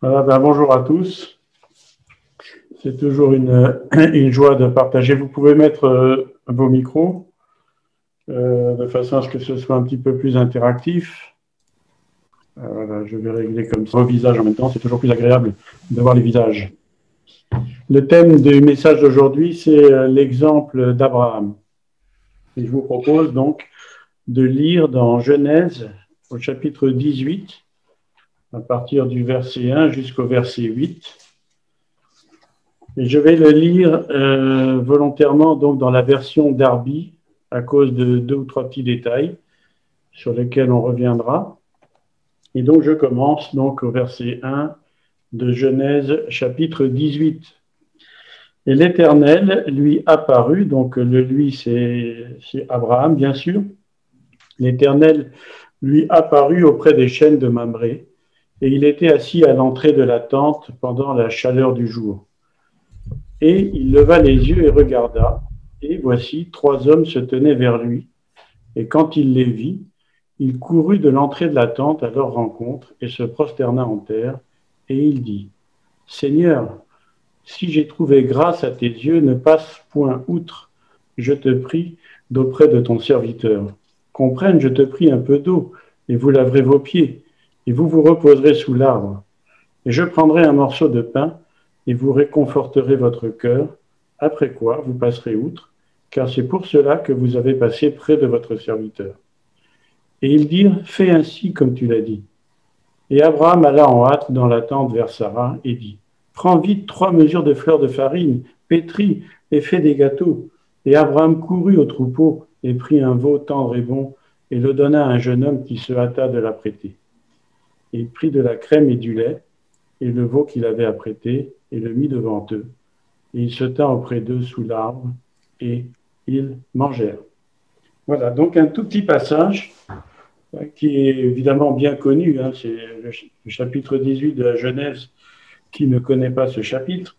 Ben, bonjour à tous. C'est toujours une, joie de partager. Vous pouvez mettre euh, vos micros euh, de façon à ce que ce soit un petit peu plus interactif. Euh, je vais régler comme ça vos visages en même temps. C'est toujours plus agréable de voir les visages. Le thème du message d'aujourd'hui, c'est l'exemple d'Abraham. Et je vous propose donc de lire dans Genèse au chapitre 18 à partir du verset 1 jusqu'au verset 8. Et je vais le lire euh, volontairement donc dans la version d'Arby à cause de deux ou trois petits détails sur lesquels on reviendra. Et donc je commence donc au verset 1 de Genèse chapitre 18. Et l'Éternel lui apparut, donc le lui c'est Abraham bien sûr. L'Éternel lui apparut auprès des chaînes de Mamré et il était assis à l'entrée de la tente pendant la chaleur du jour. Et il leva les yeux et regarda, et voici, trois hommes se tenaient vers lui. Et quand il les vit, il courut de l'entrée de la tente à leur rencontre et se prosterna en terre, et il dit, Seigneur, si j'ai trouvé grâce à tes yeux, ne passe point outre, je te prie, d'auprès de ton serviteur. Comprenne, je te prie, un peu d'eau, et vous laverez vos pieds et vous vous reposerez sous l'arbre. Et je prendrai un morceau de pain, et vous réconforterez votre cœur, après quoi vous passerez outre, car c'est pour cela que vous avez passé près de votre serviteur. Et ils dirent, fais ainsi comme tu l'as dit. Et Abraham alla en hâte dans la tente vers Sarah et dit, prends vite trois mesures de fleurs de farine, pétris et fais des gâteaux. Et Abraham courut au troupeau et prit un veau tendre et bon et le donna à un jeune homme qui se hâta de l'apprêter. Il prit de la crème et du lait, et le veau qu'il avait apprêté, et le mit devant eux. Et il se tint auprès d'eux sous l'arbre, et ils mangèrent. Voilà, donc un tout petit passage euh, qui est évidemment bien connu, hein, c'est le, chapitre 18 de la Genèse qui ne connaît pas ce chapitre,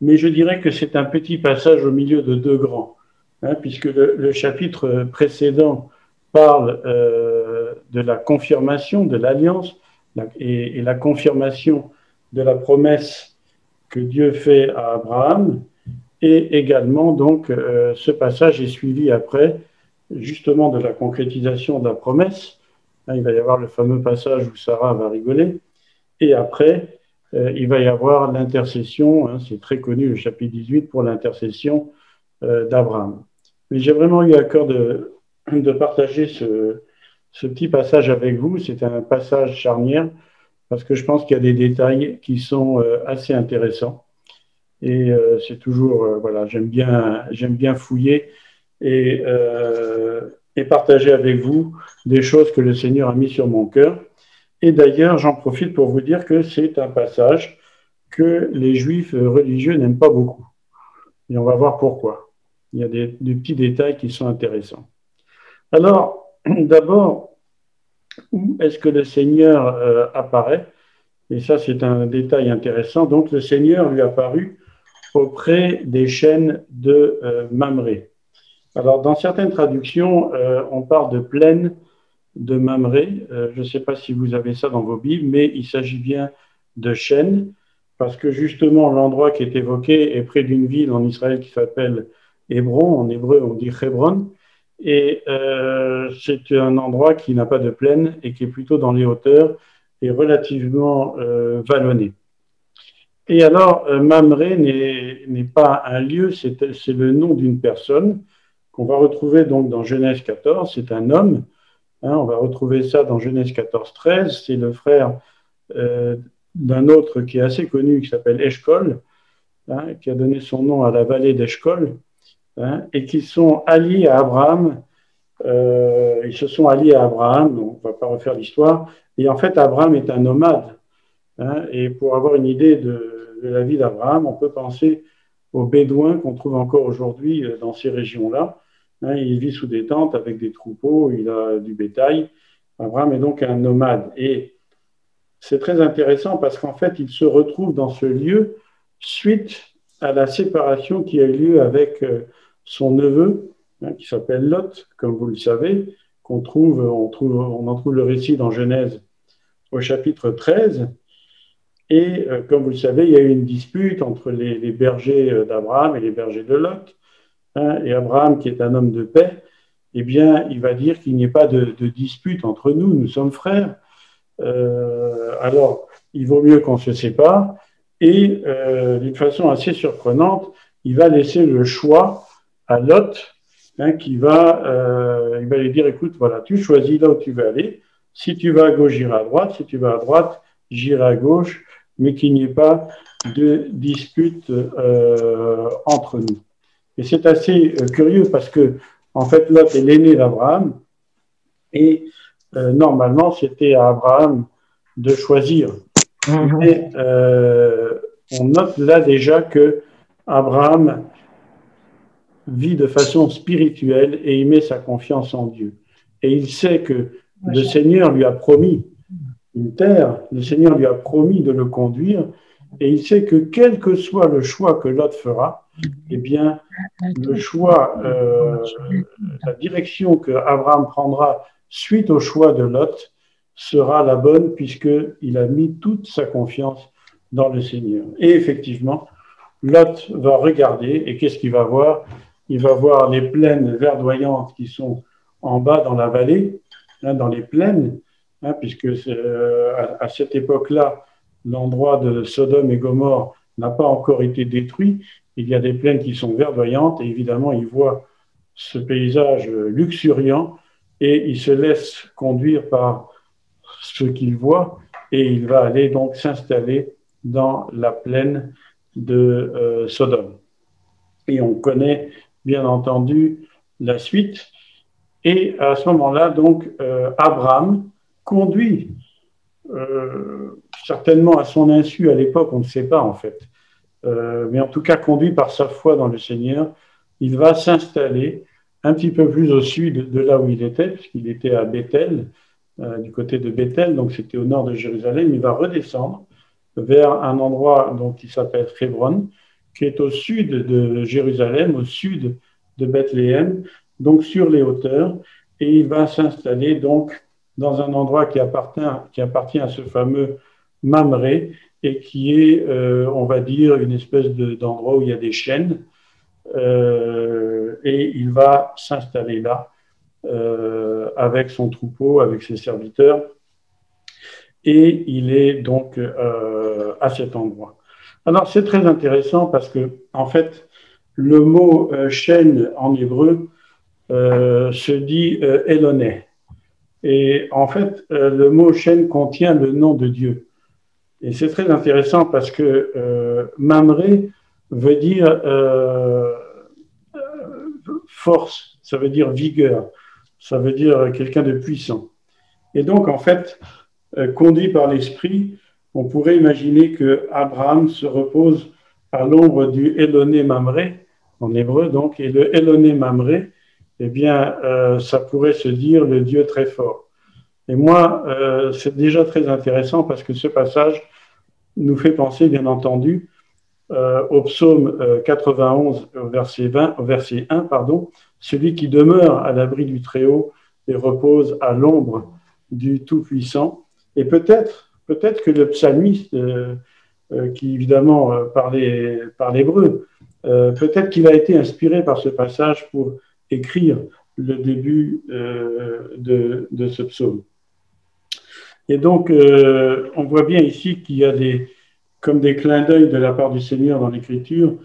mais je dirais que c'est un petit passage au milieu de deux grands, hein, puisque le, chapitre précédent parle euh, de la confirmation de l'alliance et, la confirmation de la promesse que Dieu fait à Abraham. Et également, donc, euh, ce passage est suivi après, justement, de la concrétisation de la promesse. il va y avoir le fameux passage où Sarah va rigoler. Et après, euh, il va y avoir l'intercession, hein, c'est très connu, le chapitre 18, pour l'intercession d'Abraham. Mais j'ai vraiment eu à cœur de, de partager ce, petit passage avec vous. C'est un passage charnière parce que je pense qu'il y a des détails qui sont euh, assez intéressants. Et euh, c'est toujours, euh, voilà, j'aime bien, j'aime bien fouiller et, et partager avec vous des choses que le Seigneur a mis sur mon cœur. Et d'ailleurs, j'en profite pour vous dire que c'est un passage que les juifs religieux n'aiment pas beaucoup. Et on va voir pourquoi. Il y a des petits détails qui sont intéressants. Alors, d'abord, où est-ce que le Seigneur euh, apparaît? Et ça, c'est un détail intéressant. Donc, le Seigneur lui apparu auprès des chaînes de euh, Mamré. Alors, dans certaines traductions, euh, on parle de plaine de Mamré. je ne sais pas si vous avez ça dans vos Bibles, mais il s'agit bien de chaînes, parce que justement, l'endroit qui est évoqué est près d'une ville en Israël qui s'appelle Hébron. En hébreu, on dit Hébron. Et euh, c'est un endroit qui n'a pas de plaine et qui est plutôt dans les hauteurs et relativement euh, vallonné. Et alors, euh, Mamré n'est pas un lieu, c'est le nom d'une personne qu'on va retrouver donc dans Genèse 14. C'est un homme. Hein, on va retrouver ça dans Genèse 14, 13. C'est le frère d'un autre qui est assez connu, qui s'appelle Eshkol, hein, qui a donné son nom à la vallée d'Eshkol. Hein, et qui sont alliés à Abraham. Euh, ils se sont alliés à Abraham, donc on ne va pas refaire l'histoire. Et en fait, Abraham est un nomade. Hein, et pour avoir une idée de, la vie d'Abraham, on peut penser aux Bédouins qu'on trouve encore aujourd'hui euh, dans ces régions-là. Hein, il vit sous des tentes avec des troupeaux, il a du bétail. Abraham est donc un nomade. Et c'est très intéressant parce qu'en fait, il se retrouve dans ce lieu suite à la séparation qui a eu lieu avec euh, son neveu, hein, qui s'appelle Lot, comme vous le savez, qu'on trouve, on, en trouve le récit dans Genèse au chapitre 13. Et comme vous le savez, il y a eu une dispute entre les, bergers d'Abraham et les bergers de Lot. Hein, et Abraham, qui est un homme de paix, eh bien, il va dire qu'il n'y ait pas de, dispute entre nous, nous sommes frères. alors, il vaut mieux qu'on se sépare. Et d'une façon assez surprenante, il va laisser le choix à Lot, hein, qui va, euh, il va lui dire, écoute, voilà, tu choisis là où tu veux aller. Si tu vas à gauche, j'irai à droite. Si tu vas à droite, j'irai à gauche, mais qu'il n'y ait pas de dispute euh, entre nous. Et c'est assez euh, curieux parce que, en fait, Lot est l'aîné d'Abraham, et normalement, c'était à Abraham de choisir. Mais mm-hmm. on note là déjà que Abraham vit de façon spirituelle et il met sa confiance en Dieu. Et il sait que le Seigneur lui a promis une terre, le Seigneur lui a promis de le conduire, et il sait que quel que soit le choix que Lot fera, eh bien, le choix, euh, la direction que Abraham prendra suite au choix de Lot sera la bonne puisqu'il a mis toute sa confiance dans le Seigneur. Et effectivement, Lot va regarder et qu'est-ce qu'il va voir? Il va voir les plaines verdoyantes qui sont en bas dans la vallée, hein, dans les plaines, hein, puisque euh, à, cette époque-là, l'endroit de Sodome et Gomorre n'a pas encore été détruit. Il y a des plaines qui sont verdoyantes et évidemment, il voit ce paysage luxuriant et il se laisse conduire par ce qu'il voit et il va aller donc s'installer dans la plaine de euh, Sodome. Et on connaît bien entendu la suite. Et à ce moment-là, donc, euh, Abraham conduit, euh, certainement à son insu à l'époque, on ne sait pas en fait, mais en tout cas conduit par sa foi dans le Seigneur, il va s'installer un petit peu plus au sud de là où il était, puisqu'il était à Bethel, du côté de Bethel, donc c'était au nord de Jérusalem, il va redescendre vers un endroit donc, qui s'appelle Hebron, qui est au sud de Jérusalem, au sud de Bethléem, donc sur les hauteurs, et il va s'installer donc dans un endroit qui appartient, qui appartient à ce fameux Mamré et qui est, euh, on va dire, une espèce d'endroit où il y a des chênes, euh, et il va s'installer là euh, avec son troupeau, avec ses serviteurs, et il est donc euh, à cet endroit. Alors c'est très intéressant parce que en fait le mot euh, chaîne en hébreu euh, se dit Eloné. Et en fait le mot chaîne contient le nom de Dieu. Et c'est très intéressant parce que Mamré veut dire force, ça veut dire vigueur, ça veut dire quelqu'un de puissant. Et donc en fait euh, conduit par l'Esprit, on pourrait imaginer que Abraham se repose à l'ombre du Eloné Mamré, en hébreu donc, et le Eloné Mamré, eh bien, euh, ça pourrait se dire le Dieu très fort. Et moi, euh, c'est déjà très intéressant parce que ce passage nous fait penser, bien entendu, au psaume 91, au verset, 20, au verset 1, pardon, celui qui demeure à l'abri du Très-Haut et repose à l'ombre du Tout-Puissant. Et peut-être, peut-être que le psalmiste, euh, euh, qui évidemment euh, parlait, l'hébreu, peut-être qu'il a été inspiré par ce passage pour écrire le début de, ce psaume. Et donc, on voit bien ici qu'il y a des, comme des clins d'œil de la part du Seigneur dans l'Écriture,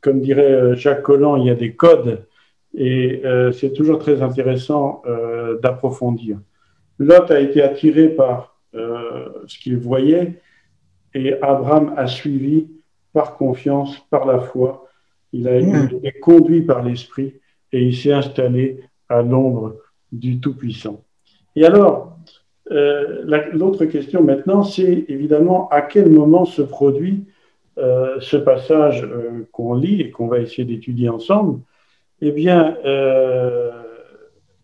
comme dirait Jacques Collant, il y a des codes, et c'est toujours très intéressant d'approfondir. Lot a été attiré par ce qu'il voyait, et Abraham a suivi par confiance, par la foi. Il a été conduit par l'Esprit et il s'est installé à l'ombre du Tout-Puissant. Et alors, euh, l'autre question maintenant, c'est évidemment à quel moment se produit euh, ce passage qu'on lit et qu'on va essayer d'étudier ensemble? Eh bien,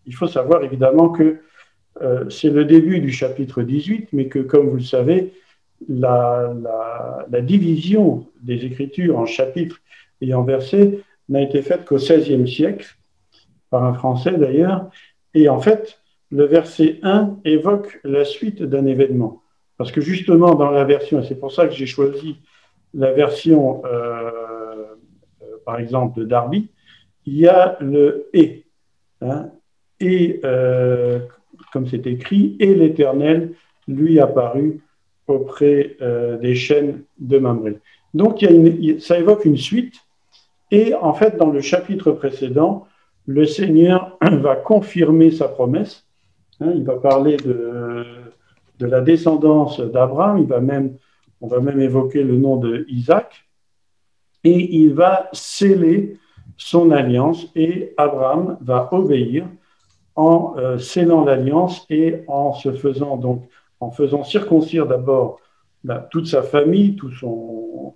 il faut savoir évidemment que euh, c'est le début du chapitre 18, mais que, comme vous le savez, la, division des Écritures en chapitres et en versets n'a été faite qu'au XVIe siècle, par un Français d'ailleurs, et en fait, le verset 1 évoque la suite d'un événement. Parce que justement, dans la version, et c'est pour ça que j'ai choisi la version, euh, euh, par exemple, de Darby, il y a le et. Hein, et, comme c'est écrit, et l'Éternel lui apparut auprès des chaînes de Mamré. Donc, ça évoque une suite. Et en fait, dans le chapitre précédent, le Seigneur va confirmer sa promesse. Hein, il va parler de, de la descendance d'Abraham, il va même, on va même évoquer le nom de Isaac, et il va sceller son alliance, et Abraham va obéir en euh, scellant l'alliance et en se faisant donc en faisant circoncire d'abord ben, toute sa famille, tout son,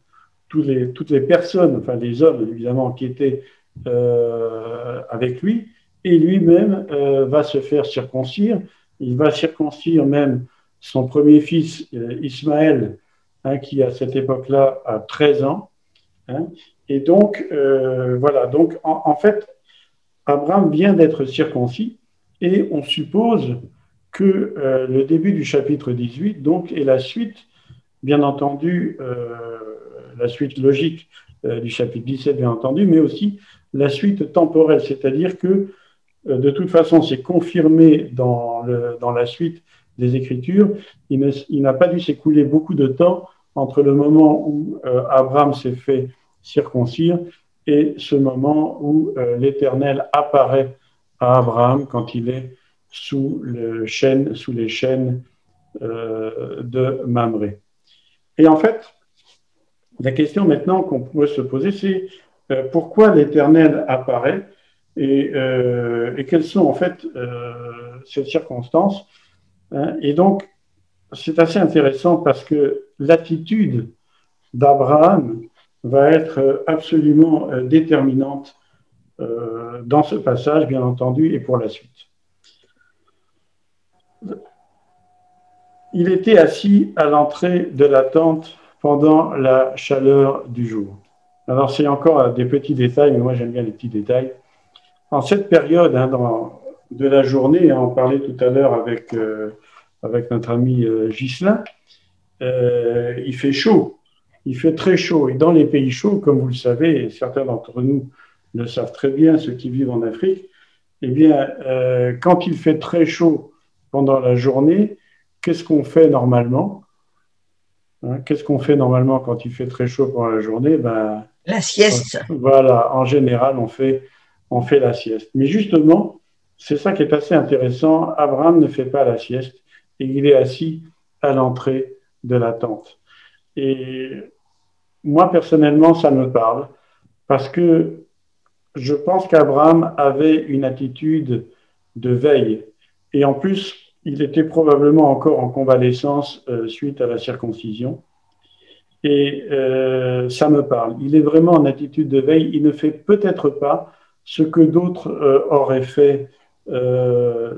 tous les, toutes les personnes, enfin les hommes évidemment qui étaient euh, avec lui, et lui-même euh, va se faire circoncire. Il va circoncire même son premier fils, euh, Ismaël, hein, qui à cette époque-là a 13 ans. Hein. et donc, euh, voilà, donc en, fait, Abraham vient d'être circoncis et on suppose que euh, le début du chapitre 18, donc, est la suite, bien entendu, la suite logique du chapitre 17, bien entendu, mais aussi la suite temporelle, c'est-à-dire que de toute façon, c'est confirmé dans, dans la suite des Écritures, il n'a pas dû s'écouler beaucoup de temps entre le moment où euh, Abraham s'est fait circoncire et ce moment où euh, l'Éternel apparaît à Abraham quand il est sous, les chaînes euh, de Mamré. Et en fait, la question maintenant qu'on pourrait se poser, c'est pourquoi l'Éternel apparaît et, et, quelles sont en fait ces circonstances Hein, et donc, c'est assez intéressant parce que l'attitude d'Abraham va être absolument euh, déterminante euh, dans ce passage, bien entendu, et pour la suite. Il était assis à l'entrée de la tente pendant la chaleur du jour. Alors, c'est encore des petits détails, mais moi j'aime bien les petits détails. En cette période, hein, de la journée. Hein, on parlait tout à l'heure avec, euh, avec notre ami euh. Euh, il fait chaud, il fait très chaud. Et dans les pays chauds, comme vous le savez, et certains d'entre nous le savent très bien, ceux qui vivent en Afrique, eh bien, quand il fait très chaud pendant la journée, qu'est-ce qu'on fait normalement hein, Qu'est-ce qu'on fait normalement quand il fait très chaud pendant la journée? Ben, La sieste. Voilà, en général, on fait, on fait la sieste. Mais justement, c'est ça qui est assez intéressant. Abraham ne fait pas la sieste et il est assis à l'entrée de la tente. Et moi, personnellement, ça me parle parce que je pense qu'Abraham avait une attitude de veille. Et en plus, il était probablement encore en convalescence euh, suite à la circoncision. Et euh, ça me parle. Il est vraiment en attitude de veille. Il ne fait peut-être pas ce que d'autres euh, auraient fait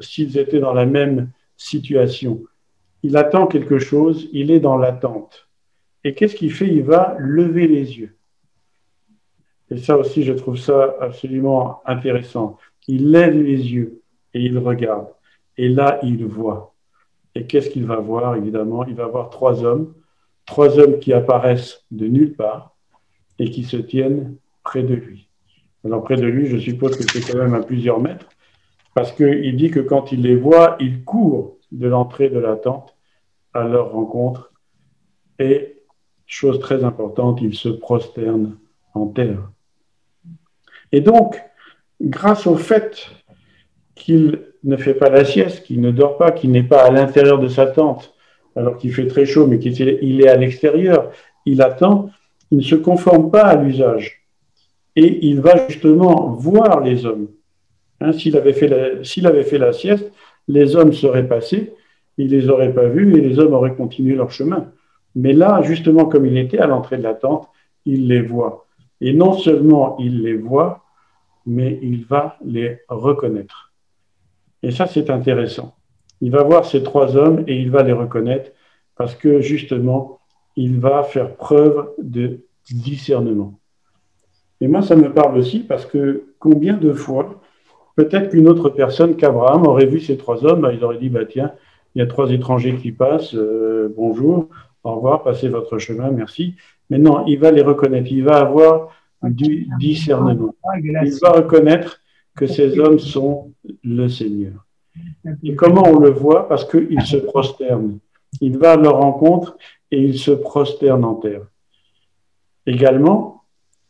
s'ils étaient dans la même situation. Il attend quelque chose, il est dans l'attente. Et qu'est-ce qu'il fait? Il va lever les yeux. Et ça aussi, je trouve ça absolument intéressant. Il lève les yeux et il regarde. Et là, il voit. Et qu'est-ce qu'il va voir Évidemment, il va voir trois hommes, trois hommes qui apparaissent de nulle part et qui se tiennent près de lui. Alors, près de lui, je suppose que c'est quand même à plusieurs mètres parce qu'il dit que quand il les voit, il court de l'entrée de la tente à leur rencontre et, chose très importante, il se prosterne en terre. Et donc, grâce au fait qu'il ne fait pas la sieste, qu'il ne dort pas, qu'il n'est pas à l'intérieur de sa tente, alors qu'il fait très chaud, mais qu'il est à l'extérieur, il attend, il ne se conforme pas à l'usage. Et il va justement voir les hommes. Hein, s'il avait, fait la, sieste, les hommes seraient passés, il les aurait pas vus et les hommes auraient continué leur chemin. Mais là, justement, comme il était à l'entrée de la tente, il les voit. Et non seulement il les voit, mais il va les reconnaître. Et ça, c'est intéressant. Il va voir ces trois hommes et il va les reconnaître parce que justement, il va faire preuve de discernement. Et moi, ça me parle aussi parce que combien de fois Peut-être qu'une autre personne qu'Abraham aurait vu ces trois hommes, bah, il aurait dit, bah, tiens, il y a trois étrangers qui passent, euh, bonjour, au revoir, passez votre chemin, merci. Mais non, il va les reconnaître, il va avoir du discernement. Il va reconnaître que ces hommes sont le Seigneur. Et comment on le voit? Parce qu'il se prosterne. Il va à leur rencontre et il se prosterne en terre. Également,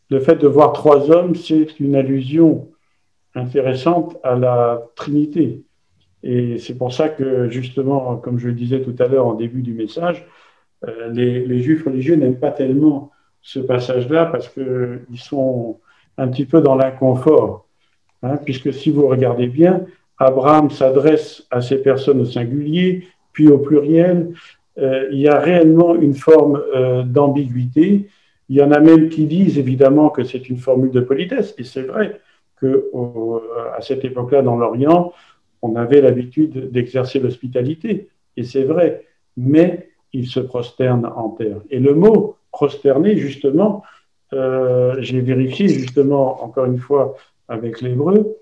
le fait de voir trois hommes, c'est une allusion intéressante à la Trinité. Et c'est pour ça que, justement, comme je le disais tout à l'heure en début du message, euh, les, juifs religieux n'aiment pas tellement ce passage-là parce qu'ils sont un petit peu dans l'inconfort. Hein, puisque si vous regardez bien, Abraham s'adresse à ces personnes au singulier, puis au pluriel. Euh, il y a réellement une forme euh, d'ambiguïté. Il y en a même qui disent évidemment que c'est une formule de politesse, et c'est vrai qu'à cette époque-là, dans l'Orient, on avait l'habitude d'exercer l'hospitalité, et c'est vrai, mais il se prosterne en terre. Et le mot prosterner, justement, euh, j'ai vérifié justement, encore une fois, avec l'hébreu,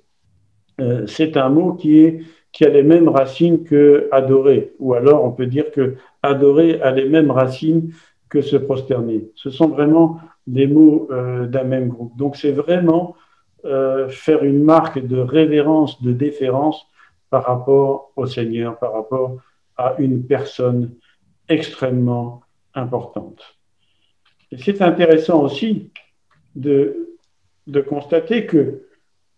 euh, c'est un mot qui, est, qui a les mêmes racines que adorer, ou alors on peut dire que adorer a les mêmes racines que se prosterner. Ce sont vraiment des mots euh, d'un même groupe. Donc c'est vraiment faire une marque de révérence, de déférence par rapport au Seigneur, par rapport à une personne extrêmement importante. Et c'est intéressant aussi de, de constater que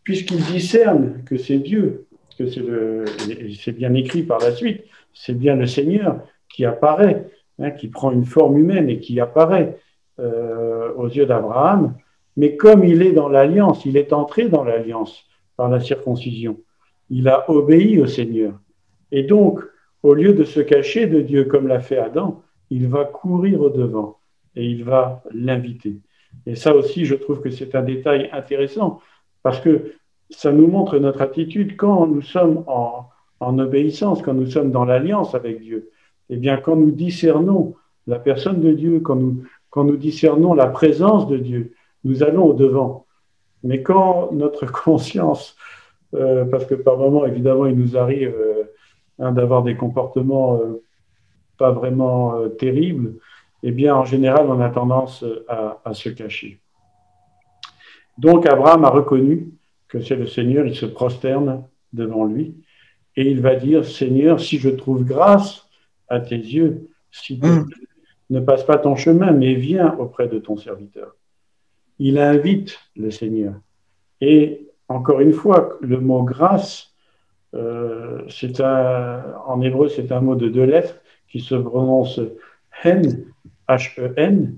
puisqu'il discerne que c'est Dieu, que c'est le, c'est bien écrit par la suite, c'est bien le Seigneur qui apparaît, hein, qui prend une forme humaine et qui apparaît euh, aux yeux d'Abraham. Mais comme il est dans l'alliance, il est entré dans l'alliance par la circoncision. Il a obéi au Seigneur. Et donc, au lieu de se cacher de Dieu comme l'a fait Adam, il va courir au devant et il va l'inviter. Et ça aussi, je trouve que c'est un détail intéressant parce que ça nous montre notre attitude quand nous sommes en, obéissance, quand nous sommes dans l'alliance avec Dieu. Eh bien, quand nous discernons la personne de Dieu, quand nous, quand nous discernons la présence de Dieu, nous allons au devant. Mais quand notre conscience, euh, parce que par moments, évidemment, il nous arrive euh, hein, d'avoir des comportements euh, pas vraiment terribles, eh bien, en général, on a tendance à, à se cacher. Donc, Abraham a reconnu que c'est le Seigneur, il se prosterne devant lui et il va dire, Seigneur, si je trouve grâce à tes yeux, si mm. ne passe pas ton chemin, mais viens auprès de ton serviteur. Il invite le Seigneur. Et encore une fois, le mot grâce, euh, c'est en hébreu, c'est un mot de deux lettres qui se prononce hen, H-E-N,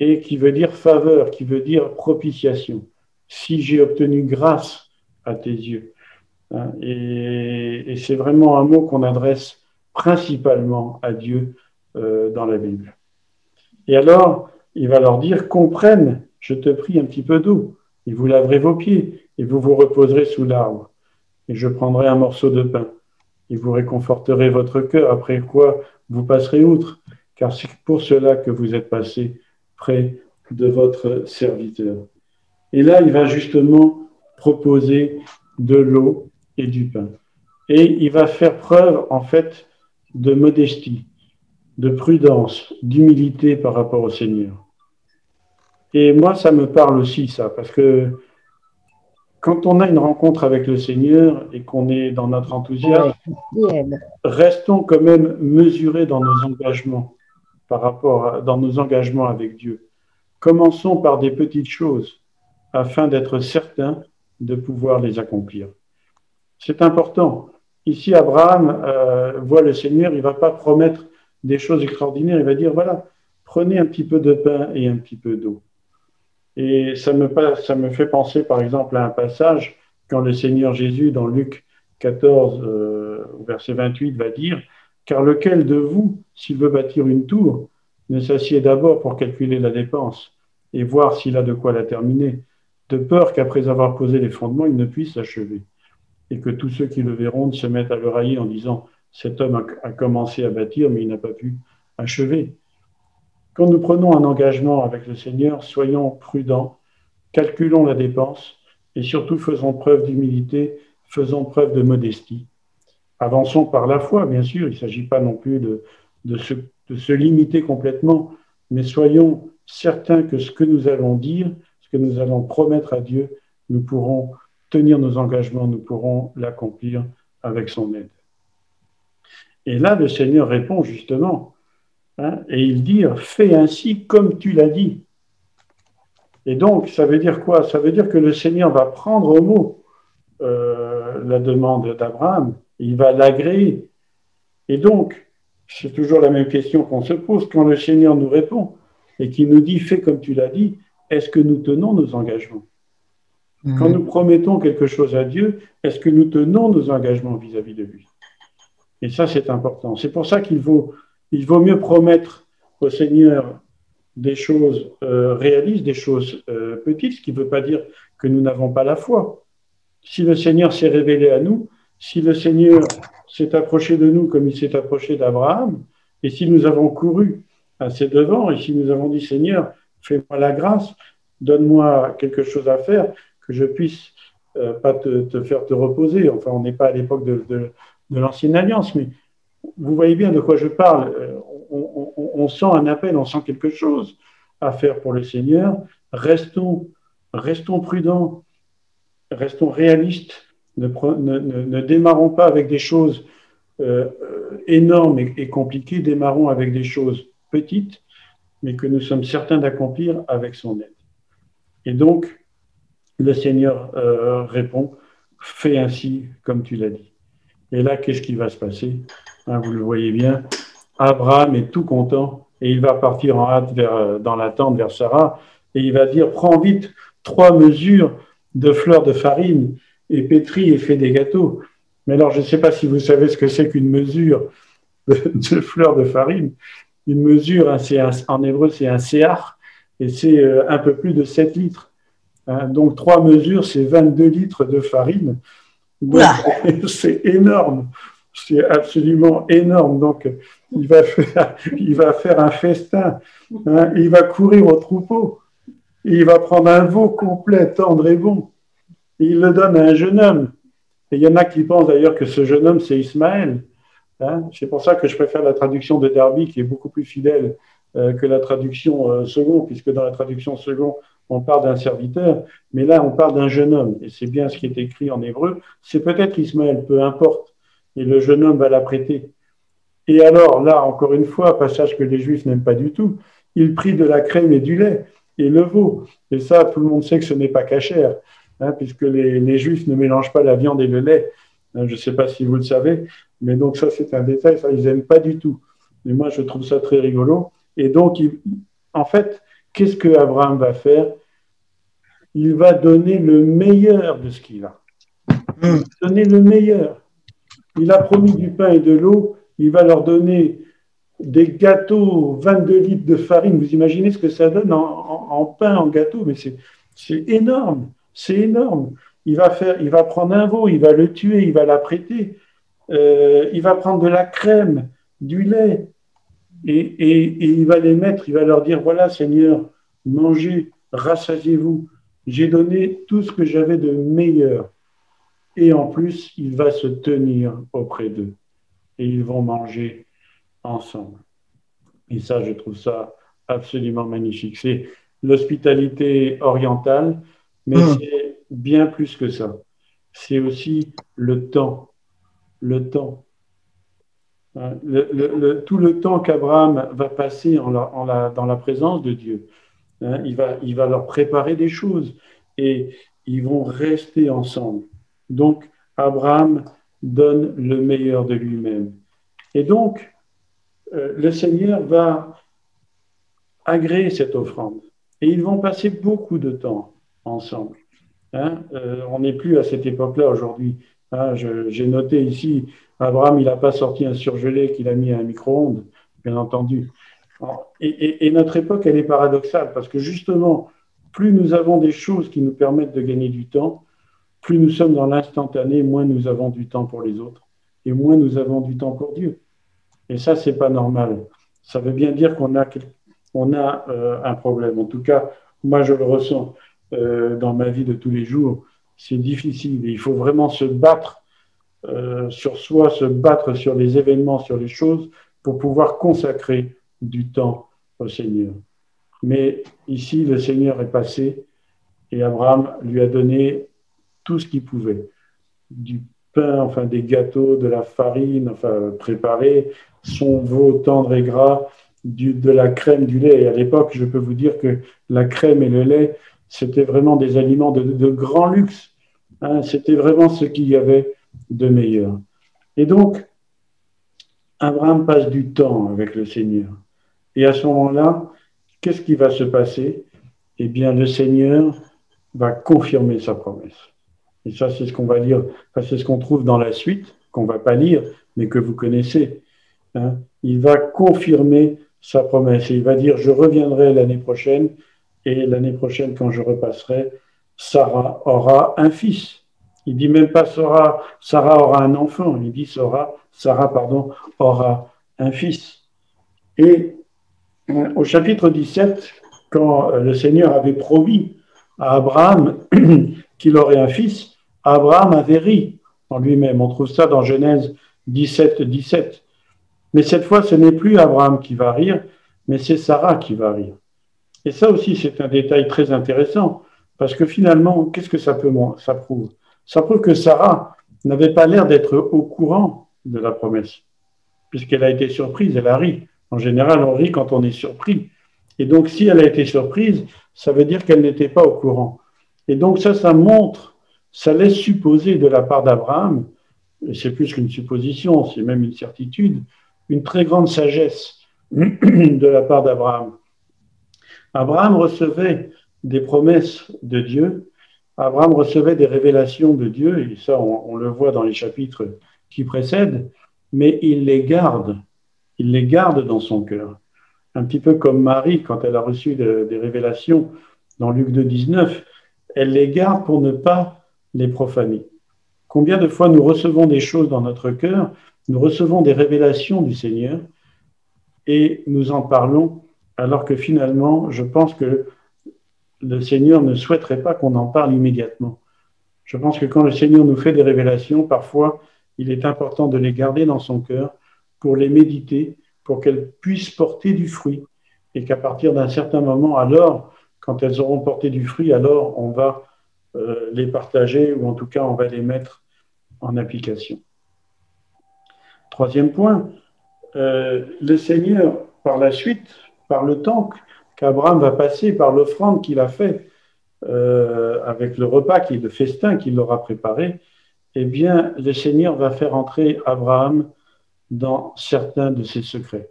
et qui veut dire faveur, qui veut dire propitiation si j'ai obtenu grâce à tes yeux. Hein, et, c'est vraiment un mot qu'on adresse principalement à Dieu euh, dans la Bible. Et alors, il va leur dire, comprenne, je te prie un petit peu d'eau, et vous laverez vos pieds, et vous vous reposerez sous l'arbre, et je prendrai un morceau de pain, et vous réconforterez votre cœur, après quoi vous passerez outre, car c'est pour cela que vous êtes passé près de votre serviteur. Et là, il va justement proposer de l'eau et du pain. Et il va faire preuve, en fait, de modestie, de prudence, d'humilité par rapport au Seigneur. Et moi, ça me parle aussi, ça, parce que quand on a une rencontre avec le Seigneur et qu'on est dans notre enthousiasme, restons quand même mesurés dans nos engagements par rapport à, dans nos engagements avec Dieu. Commençons par des petites choses afin d'être certain de pouvoir les accomplir. C'est important. Ici, Abraham euh, voit le Seigneur, il ne va pas promettre des choses extraordinaires, il va dire, voilà, prenez un petit peu de pain et un petit peu d'eau. Et ça me, ça me fait penser, par exemple, à un passage quand le Seigneur Jésus, dans Luc 14, euh, verset 28, va dire, car lequel de vous, s'il veut bâtir une tour, ne s'assied d'abord pour calculer la dépense et voir s'il a de quoi la terminer? De peur qu'après avoir posé les fondements, il ne puisse achever, et que tous ceux qui le verront se mettent à le railler en disant Cet homme a, commencé à bâtir, mais il n'a pas pu achever. Quand nous prenons un engagement avec le Seigneur, soyons prudents, calculons la dépense, et surtout faisons preuve d'humilité, faisons preuve de modestie. Avançons par la foi, bien sûr, il ne s'agit pas non plus de, se limiter complètement, mais soyons certains que ce que nous allons dire, ce que nous allons promettre à Dieu, nous pourrons tenir nos engagements, nous pourrons l'accomplir avec son aide. Et là, le Seigneur répond justement, hein, et il dit, fais ainsi comme tu l'as dit. Et donc, ça veut dire quoi? Ça veut dire que le Seigneur va prendre au mot euh, la demande d'Abraham, il va l'agréer. Et donc, c'est toujours la même question qu'on se pose quand le Seigneur nous répond et qui nous dit, fais comme tu l'as dit, est-ce que nous tenons nos engagements? Quand mhm. nous promettons quelque chose à Dieu, est-ce que nous tenons nos engagements vis-à-vis de lui? Et ça, c'est important. C'est pour ça qu'il vaut, il vaut mieux promettre au Seigneur des choses euh, réalistes, des choses euh, petites, ce qui ne veut pas dire que nous n'avons pas la foi. Si le Seigneur s'est révélé à nous, si le Seigneur s'est approché de nous comme il s'est approché d'Abraham, et si nous avons couru à ses devants, et si nous avons dit Seigneur, fais-moi la grâce, donne-moi quelque chose à faire, que je puisse euh, pas te, faire te reposer. Enfin, on n'est pas à l'époque de, de, l'ancienne alliance, mais vous voyez bien de quoi je parle. On, on, sent un appel, on sent quelque chose à faire pour le Seigneur. Restons, restons prudents, restons réalistes ne, démarrons pas avec des choses euh, énormes et, compliquées, démarrons avec des choses petites, mais que nous sommes certains d'accomplir avec son aide. Et donc, le Seigneur euh, répond, fais ainsi comme tu l'as dit. Et là, qu'est-ce qui va se passer? Hein, Vous le voyez bien, Abraham est tout content et il va partir en hâte vers, dans la tente vers Sarah et il va dire, prends vite trois mesures de fleurs de farine et pétrit et fait des gâteaux. Mais alors, je ne sais pas si vous savez ce que c'est qu'une mesure de, fleurs de farine. Une mesure, hein, en hébreu, c'est un céar, et c'est euh, un peu plus de 7 litres. Hein. donc, trois mesures, c'est 22 litres de farine. C'est énorme. C'est absolument énorme. Donc, il va faire, un festin. Hein. il va courir au troupeau. Il va prendre un veau complet, tendre et bon il le donne à un jeune homme. Et il y en a qui pensent d'ailleurs que ce jeune homme, c'est Ismaël. Hein. c'est pour ça que je préfère la traduction de Darby, qui est beaucoup plus fidèle euh, que la traduction euh, second, puisque dans la traduction second, on parle d'un serviteur, mais là, on parle d'un jeune homme. Et c'est bien ce qui est écrit en hébreu. C'est peut-être Ismaël, peu importe. Et le jeune homme va l'apprêter. Et alors, là, encore une fois, passage que les Juifs n'aiment pas du tout, il prit de la crème et du lait et le veau. Et ça, tout le monde sait que ce n'est pas cachère. Hein, puisque les, Juifs ne mélangent pas la viande et le lait. Hein, je ne sais pas si vous le savez, mais donc ça, c'est un détail, ça, ils n'aiment pas du tout. Mais moi, je trouve ça très rigolo. Et donc, en fait, qu'est-ce que Abraham va faire? Il va donner le meilleur de ce qu'il a. Hmm. Donner le meilleur. Il a promis du pain et de l'eau. Il va leur donner des gâteaux, 22 litres de farine. Vous imaginez ce que ça donne en pain, en gâteau, mais c'est énorme. C'est énorme. Il va, faire, il va prendre un veau, il va le tuer, il va l'apprêter. Euh, il va prendre de la crème, du lait, et, il va les mettre, il va leur dire, voilà Seigneur, mangez, rassasiez-vous. J'ai donné tout ce que j'avais de meilleur. Et en plus, il va se tenir auprès d'eux. Et ils vont manger ensemble. Et ça, je trouve ça absolument magnifique. C'est l'hospitalité orientale, mais hmm. c'est bien plus que ça. C'est aussi le temps. Le temps. Hein, tout le temps qu'Abraham va passer dans la présence de Dieu. Hein, il, va, il va leur préparer des choses et ils vont rester ensemble. Donc, Abraham donne le meilleur de lui-même. Et donc, euh, le Seigneur va agréer cette offrande. Et ils vont passer beaucoup de temps ensemble. Hein, euh, on n'est plus à cette époque-là aujourd'hui. Hein, j'ai noté ici, Abraham, il n'a pas sorti un surgelé qu'il a mis à un micro-ondes, bien entendu. Et, notre époque, elle est paradoxale parce que justement, plus nous avons des choses qui nous permettent de gagner du temps, plus nous sommes dans l'instantané, moins nous avons du temps pour les autres et moins nous avons du temps pour Dieu. Et ça, c'est pas normal. Ça veut bien dire qu'on a, a euh, un problème. En tout cas, moi, je le ressens. Euh, dans ma vie de tous les jours, c'est difficile. il faut vraiment se battre euh, sur soi, se battre sur les événements, sur les choses, pour pouvoir consacrer du temps au Seigneur. Mais ici, le Seigneur est passé et Abraham lui a donné tout ce qu'il pouvait. Du pain, enfin des gâteaux, de la farine, enfin préparé, son veau tendre et gras, du, de la crème, du lait. Et à l'époque, je peux vous dire que la crème et le lait, c'était vraiment des aliments de, grand luxe. Hein. c'était vraiment ce qu'il y avait de meilleur. Et donc, Abraham passe du temps avec le Seigneur. Et à ce moment-là, qu'est-ce qui va se passer? Eh bien, le Seigneur va confirmer sa promesse. Et ça, c'est ce qu'on va lire, c'est ce qu'on trouve dans la suite, qu'on ne va pas lire, mais que vous connaissez. Hein. Il va confirmer sa promesse il va dire, je reviendrai l'année prochaine, et l'année prochaine, quand je repasserai, Sarah aura un fils. Il dit même pas Sarah, Sarah aura un enfant, il dit Sarah, Sarah pardon, aura un fils. Et euh, au chapitre 17, quand euh, le Seigneur avait promis à Abraham qu'il aurait un fils, Abraham avait ri en lui-même. On trouve ça dans Genèse 17, 17. Mais cette fois, ce n'est plus Abraham qui va rire, mais c'est Sarah qui va rire. Et ça aussi, c'est un détail très intéressant, parce que finalement, qu'est-ce que ça, peut, ça prouve? Ça prouve que Sarah n'avait pas l'air d'être au courant de la promesse, puisqu'elle a été surprise, elle a ri. En général, on rit quand on est surpris. Et donc, si elle a été surprise, ça veut dire qu'elle n'était pas au courant. Et donc, ça, ça montre, ça laisse supposer de la part d'Abraham, et c'est plus qu'une supposition, c'est même une certitude, une très grande sagesse de la part d'Abraham. Abraham recevait des promesses de Dieu, Abraham recevait des révélations de Dieu, et ça, on, le voit dans les chapitres qui précèdent, mais il les garde, il les garde dans son cœur un petit peu comme Marie, quand elle a reçu des révélations dans Luc 2, 19, elle les garde pour ne pas les profaner. Combien de fois nous recevons des choses dans notre cœur, nous recevons des révélations du Seigneur et nous en parlons alors que finalement, je pense que le Seigneur ne souhaiterait pas qu'on en parle immédiatement. Je pense que quand le Seigneur nous fait des révélations, parfois, il est important de les garder dans son cœur pour les méditer pour qu'elles puissent porter du fruit. Et qu'à partir d'un certain moment, alors, quand elles auront porté du fruit, alors on va euh, les partager ou en tout cas on va les mettre en application. Troisième point, euh, le Seigneur, par la suite, par le temps qu'Abraham va passer, par l'offrande qu'il a fait euh, avec le repas, qui, le festin qu'il aura préparé, eh bien, le Seigneur va faire entrer Abraham dans certains de ses secrets.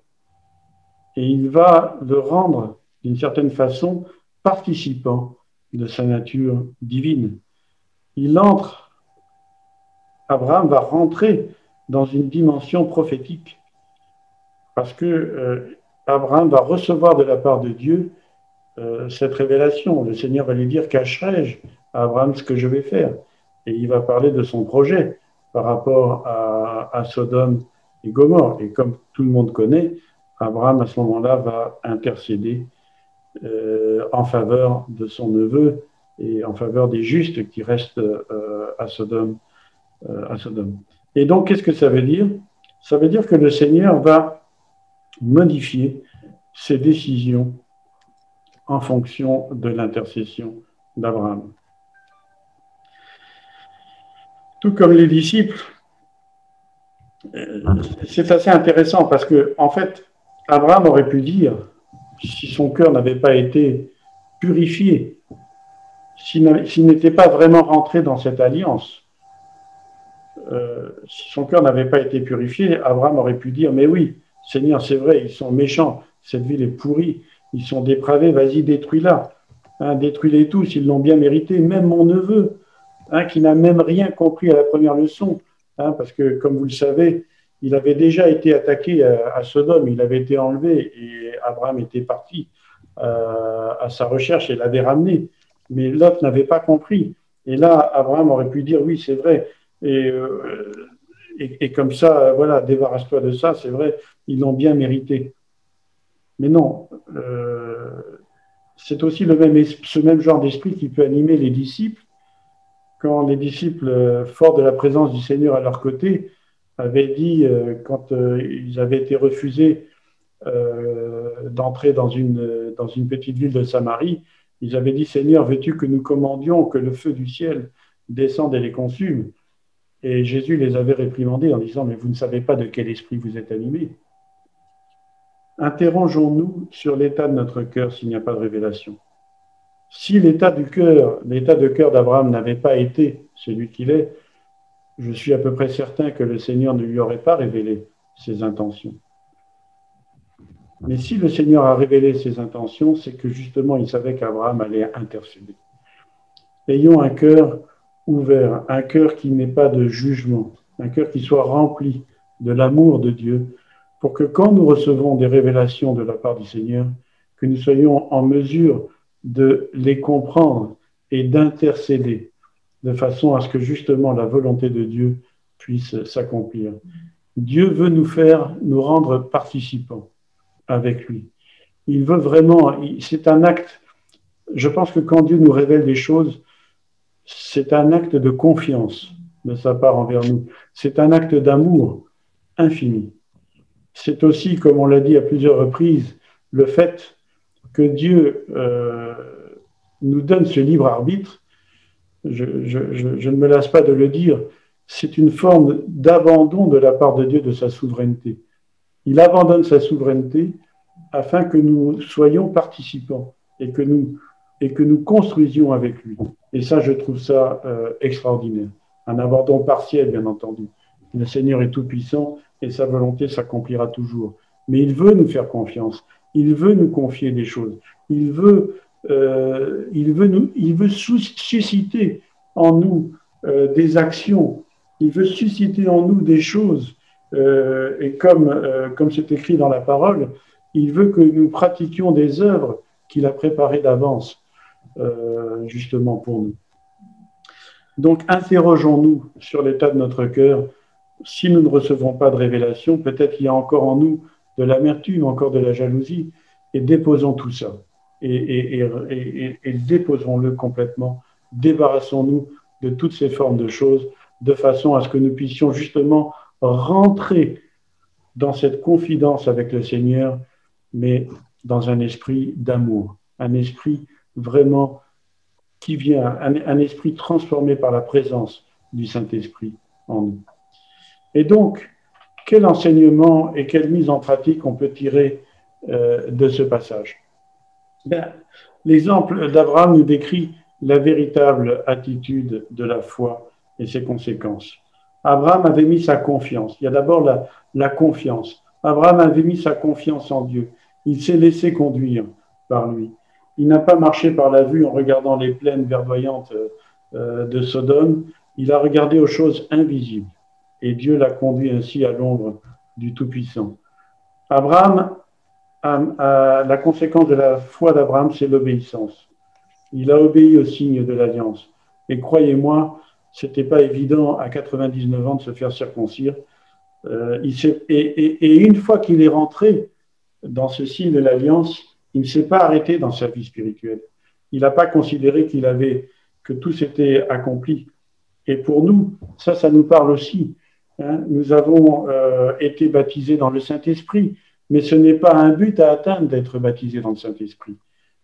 Et il va le rendre, d'une certaine façon, participant de sa nature divine. Il entre, Abraham va rentrer dans une dimension prophétique, parce que euh, Abraham va recevoir de la part de Dieu euh, cette révélation. Le Seigneur va lui dire, cacherai-je à Abraham ce que je vais faire? Et il va parler de son projet par rapport à, à Sodome et Gomorre. Et comme tout le monde connaît, Abraham, à ce moment-là, va intercéder en faveur de son neveu et en faveur des justes qui restent euh, à, Sodome, euh, à Sodome. Et donc, qu'est-ce que ça veut dire? Ça veut dire que le Seigneur va modifier ses décisions en fonction de l'intercession d'Abraham. Tout comme les disciples c'est assez intéressant parce que, en fait, Abraham aurait pu dire, si son cœur n'avait pas été purifié, s'il n'était pas vraiment rentré dans cette alliance, euh, si son cœur n'avait pas été purifié, Abraham aurait pu dire, mais oui, Seigneur, c'est vrai, ils sont méchants, cette ville est pourrie, ils sont dépravés, vas-y, détruis-la. Hein, détruis-les tous, ils l'ont bien mérité, même mon neveu, hein, qui n'a même rien compris à la première leçon, Hein, parce que, comme vous le savez, il avait déjà été attaqué à, Sodome, il avait été enlevé et Abraham était parti euh, à sa recherche et l'avait ramené. Mais Lot n'avait pas compris. Et là, Abraham aurait pu dire oui, c'est vrai. Et, euh, comme ça, voilà, débarrasse-toi de ça, c'est vrai, ils l'ont bien mérité. Mais non, euh, c'est aussi le même, ce même genre d'esprit qui peut animer les disciples quand les disciples, forts de la présence du Seigneur à leur côté, avaient dit, quand ils avaient été refusés d'entrer dans une, dans une petite ville de Samarie, ils avaient dit, Seigneur, veux-tu que nous commandions que le feu du ciel descende et les consume? Et Jésus les avait réprimandés en disant, mais vous ne savez pas de quel esprit vous êtes animés. Interrogeons-nous sur l'état de notre cœur s'il n'y a pas de révélation. Si l'état du cœur, l'état de cœur d'Abraham n'avait pas été celui qu'il est, je suis à peu près certain que le Seigneur ne lui aurait pas révélé ses intentions. Mais si le Seigneur a révélé ses intentions, c'est que justement il savait qu'Abraham allait intercéder. Ayons un cœur ouvert, un cœur qui n'est pas de jugement, un cœur qui soit rempli de l'amour de Dieu, pour que quand nous recevons des révélations de la part du Seigneur, que nous soyons en mesure de les comprendre et d'intercéder, de façon à ce que justement la volonté de Dieu puisse s'accomplir. Dieu veut nous faire, nous rendre participants avec lui. Il veut vraiment, c'est un acte, je pense que quand Dieu nous révèle des choses, c'est un acte de confiance de sa part envers nous. C'est un acte d'amour infini. C'est aussi, comme on l'a dit à plusieurs reprises, le fait que Dieu euh, nous donne ce libre arbitre. Je, ne me lasse pas de le dire, c'est une forme d'abandon de la part de Dieu de sa souveraineté. Il abandonne sa souveraineté afin que nous soyons participants et que nous, et que nous construisions avec lui. Et ça, je trouve ça euh, extraordinaire. Un abandon partiel, bien entendu. Le Seigneur est tout-puissant et sa volonté s'accomplira toujours. Mais il veut nous faire confiance. Il veut nous confier des choses. Il veut, euh, il veut, nous, il veut susciter en nous euh, des actions. Il veut susciter en nous des choses euh, et comme comme c'est écrit dans la parole, il veut que nous pratiquions des œuvres qu'il a préparées d'avance, justement pour nous. Donc, interrogeons-nous sur l'état de notre cœur. Si nous ne recevons pas de révélation, peut-être qu'il y a encore en nous de l'amertume, encore de la jalousie, et déposons tout ça. Et, déposons-le complètement. Débarrassons-nous de toutes ces formes de choses, de façon à ce que nous puissions justement rentrer dans cette confidence avec le Seigneur, mais dans un esprit d'amour, un esprit vraiment qui vient, un, esprit transformé par la présence du Saint-Esprit en nous. Et donc, quel enseignement et quelle mise en pratique on peut tirer euh, de ce passage? L'exemple d'Abraham nous décrit la véritable attitude de la foi et ses conséquences. Abraham avait mis sa confiance. Il y a d'abord la, confiance. Abraham avait mis sa confiance en Dieu. Il s'est laissé conduire par lui. Il n'a pas marché par la vue en regardant les plaines verdoyantes euh, de Sodome. Il a regardé aux choses invisibles. Et Dieu l'a conduit ainsi à l'ombre du Tout-Puissant. Abraham, la conséquence de la foi d'Abraham, c'est l'obéissance. Il a obéi au signe de l'alliance. Et croyez-moi, c'était pas évident à 99 ans de se faire circoncire. Euh, et, une fois qu'il est rentré dans ce signe de l'alliance, il ne s'est pas arrêté dans sa vie spirituelle. Il n'a pas considéré qu'il avait que tout s'était accompli. Et pour nous, ça, ça nous parle aussi. Hein. Nous avons euh, été baptisés dans le Saint-Esprit, mais ce n'est pas un but à atteindre d'être baptisé dans le Saint-Esprit.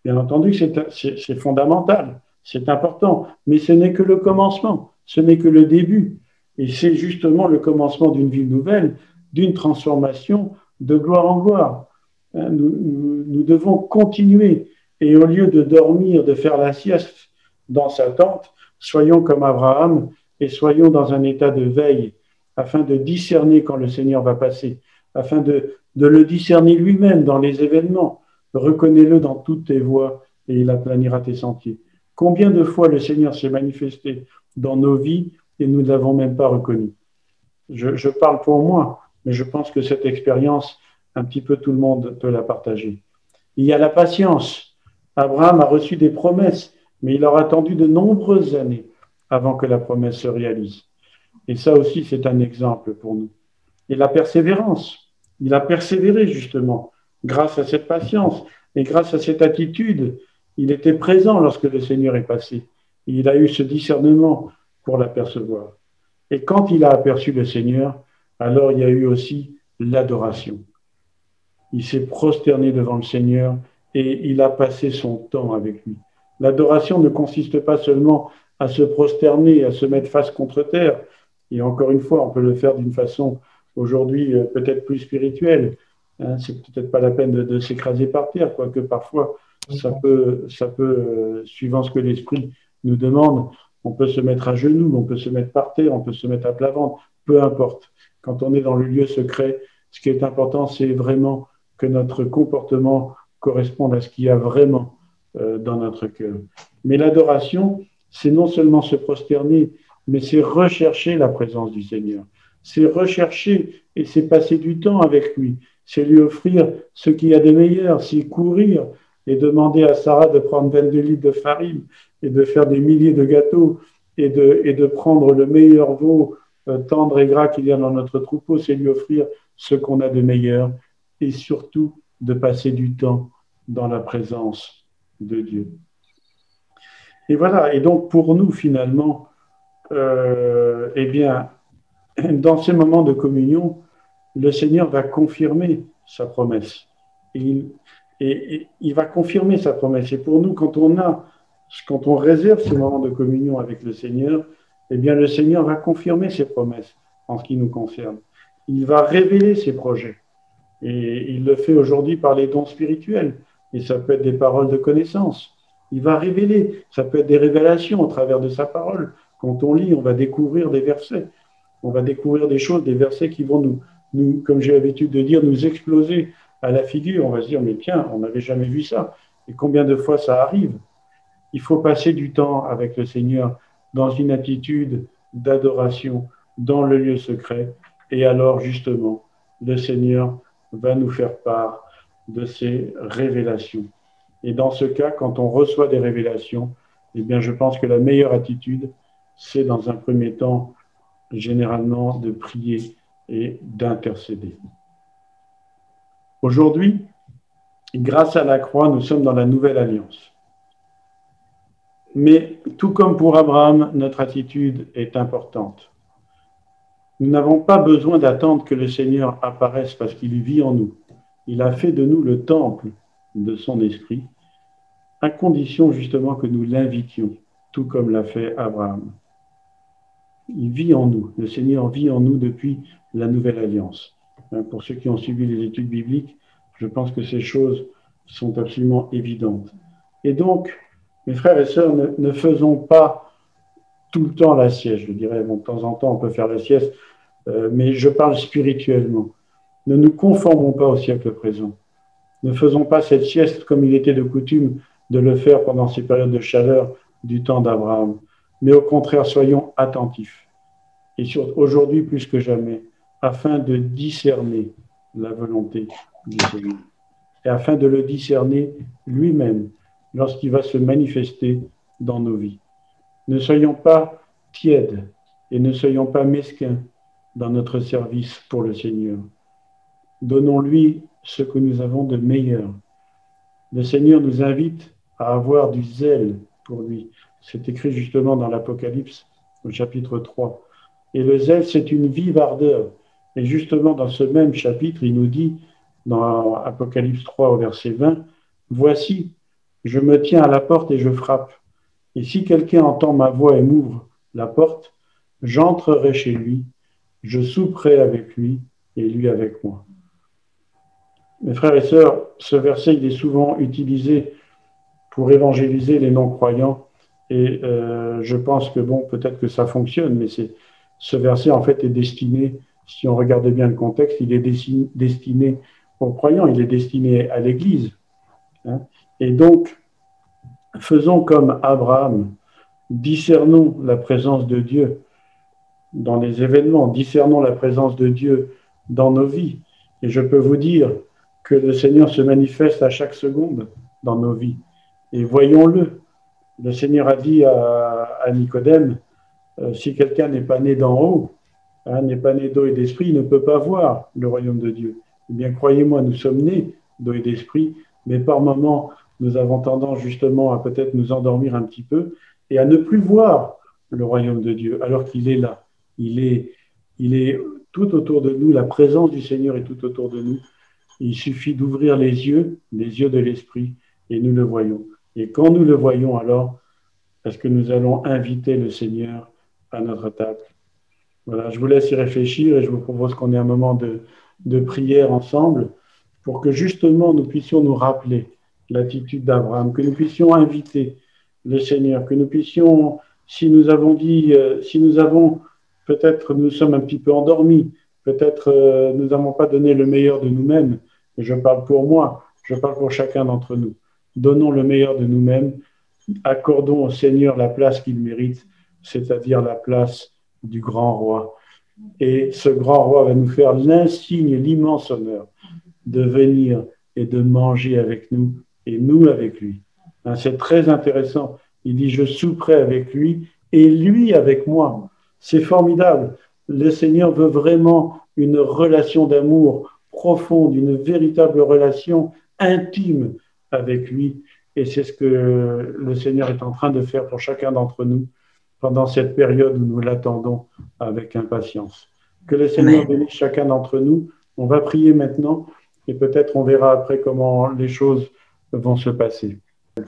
Bien entendu, c'est fondamental, c'est important, mais ce n'est que le commencement ce n'est que le début. Et c'est justement le commencement d'une vie nouvelle, d'une transformation de gloire en gloire. Hein, nous, devons continuer. Et au lieu de dormir, de faire la sieste dans sa tente, soyons comme Abraham et soyons dans un état de veille afin de discerner quand le Seigneur va passer, afin de, de le discerner lui-même dans les événements. Reconnais-le dans toutes tes voies et il aplanira tes sentiers. Combien de fois le Seigneur s'est manifesté dans nos vies et nous ne l'avons même pas reconnu? Je, parle pour moi, mais je pense que cette expérience, un petit peu tout le monde peut la partager. Il y a la patience. Abraham a reçu des promesses, mais il aura attendu de nombreuses années avant que la promesse se réalise. Et ça aussi, c'est un exemple pour nous. Et la persévérance. Il a persévéré justement grâce à cette patience et grâce à cette attitude. Il était présent lorsque le Seigneur est passé il a eu ce discernement pour l'apercevoir. Et quand il a aperçu le Seigneur, alors il y a eu aussi l'adoration. Il s'est prosterné devant le Seigneur et il a passé son temps avec lui. L'adoration ne consiste pas seulement à se prosterner, à se mettre face contre terre. Et encore une fois, on peut le faire d'une façon aujourd'hui euh, peut-être plus spirituelle. Hein, c'est peut-être pas la peine de, s'écraser par terre, quoique parfois ça peut, ça peut euh, suivant ce que l'esprit nous demande, on peut se mettre à genoux, on peut se mettre par terre, on peut se mettre à plat ventre, peu importe. Quand on est dans le lieu secret, ce qui est important, c'est vraiment que notre comportement corresponde à ce qu'il y a vraiment euh, dans notre cœur. Mais l'adoration, c'est non seulement se prosterner, mais c'est rechercher la présence du Seigneur. C'est rechercher et c'est passer du temps avec lui. C'est lui offrir ce qu'il y a de meilleur, c'est courir et demander à Sarah de prendre 22 litres de farine et de faire des milliers de gâteaux et de, et de prendre le meilleur veau euh, tendre et gras qu'il y a dans notre troupeau, c'est lui offrir ce qu'on a de meilleur et surtout de passer du temps dans la présence de Dieu. Et voilà, et donc pour nous finalement, euh, eh bien, dans ces moments de communion, le Seigneur va confirmer sa promesse. Et il va confirmer sa promesse. Et pour nous, quand on a, quand on réserve ces moments de communion avec le Seigneur, eh bien, le Seigneur va confirmer ses promesses en ce qui nous concerne. Il va révéler ses projets. Et il le fait aujourd'hui par les dons spirituels. Et ça peut être des paroles de connaissance. Il va révéler. Ça peut être des révélations au travers de sa parole. Quand on lit, on va découvrir des versets. On va découvrir des choses, des versets qui vont nous, comme j'ai l'habitude de dire, nous exploser à la figure. On va se dire, mais tiens, on n'avait jamais vu ça. Et combien de fois ça arrive? Il faut passer du temps avec le Seigneur dans une attitude d'adoration dans le lieu secret. Et alors, justement, le Seigneur va nous faire part de ces révélations. Et dans ce cas, quand on reçoit des révélations, eh bien, je pense que la meilleure attitude, c'est dans un premier temps, généralement, de prier et d'intercéder. Aujourd'hui, grâce à la croix, nous sommes dans la nouvelle alliance. Mais tout comme pour Abraham, notre attitude est importante. Nous n'avons pas besoin d'attendre que le Seigneur apparaisse parce qu'il vit en nous. Il a fait de nous le temple de son esprit, à condition justement que nous l'invitions, tout comme l'a fait Abraham. Il vit en nous, le Seigneur vit en nous depuis la nouvelle alliance. Hein, pour ceux qui ont suivi les études bibliques, je pense que ces choses sont absolument évidentes. Et donc, mes frères et sœurs, ne, faisons pas tout le temps la sieste. Je dirais, de temps en temps, on peut faire la sieste, euh, mais je parle spirituellement. Ne nous conformons pas au siècle présent. Ne faisons pas cette sieste comme il était de coutume de le faire pendant ces périodes de chaleur du temps d'Abraham. Mais au contraire, soyons attentifs. Et aujourd'hui plus que jamais, afin de discerner la volonté du Seigneur. Et afin de le discerner lui-même lorsqu'il va se manifester dans nos vies. Ne soyons pas tièdes et ne soyons pas mesquins dans notre service pour le Seigneur. Donnons-lui ce que nous avons de meilleur. Le Seigneur nous invite à avoir du zèle pour lui. C'est écrit justement dans l'Apocalypse au chapitre 3. Et le zèle, c'est une vive ardeur. Et justement, dans ce même chapitre, il nous dit, dans Apocalypse 3 au verset 20, Voici, je me tiens à la porte et je frappe. Et si quelqu'un entend ma voix et m'ouvre la porte, j'entrerai chez lui, je souperai avec lui et lui avec moi. Mes frères et sœurs, ce verset, il est souvent utilisé pour évangéliser les non-croyants. Et euh, je pense que, bon, peut-être que ça fonctionne, mais c'est, ce verset, en fait, est destiné si on regarde bien le contexte, il est destiné aux croyants, il est destiné à l'Église. Hein. Et donc, faisons comme Abraham, discernons la présence de Dieu dans les événements, discernons la présence de Dieu dans nos vies. Et je peux vous dire que le Seigneur se manifeste à chaque seconde dans nos vies. Et voyons-le. Le Seigneur a dit à, Nicodème, euh, si quelqu'un n'est pas né d'en haut, Hein, n'est pas né d'eau et d'esprit, il ne peut pas voir le royaume de Dieu. Eh bien, croyez-moi, nous sommes nés d'eau et d'esprit, mais par moments, nous avons tendance justement à peut-être nous endormir un petit peu et à ne plus voir le royaume de Dieu, alors qu'il est là. Il est, il est tout autour de nous, la présence du Seigneur est tout autour de nous. Il suffit d'ouvrir les yeux, les yeux de l'Esprit, et nous le voyons. Et quand nous le voyons, alors, est-ce que nous allons inviter le Seigneur à notre table? Voilà, je vous laisse y réfléchir et je vous propose qu'on ait un moment de, prière ensemble pour que justement nous puissions nous rappeler l'attitude d'Abraham, que nous puissions inviter le Seigneur, que nous puissions, si nous avons dit, euh, si nous avons, peut-être nous sommes un petit peu endormis, peut-être euh, nous n'avons pas donné le meilleur de nous-mêmes, et je parle pour moi, je parle pour chacun d'entre nous. Donnons le meilleur de nous-mêmes, accordons au Seigneur la place qu'il mérite, c'est-à-dire la place du grand roi. Et ce grand roi va nous faire l'insigne, l'immense honneur de venir et de manger avec nous et nous avec lui. Hein, c'est très intéressant. Il dit, je souperai avec lui et lui avec moi. C'est formidable. Le Seigneur veut vraiment une relation d'amour profonde, une véritable relation intime avec lui. Et c'est ce que le Seigneur est en train de faire pour chacun d'entre nous pendant cette période où nous l'attendons avec impatience. Que le Seigneur bénisse chacun d'entre nous. On va prier maintenant et peut-être on verra après comment les choses vont se passer.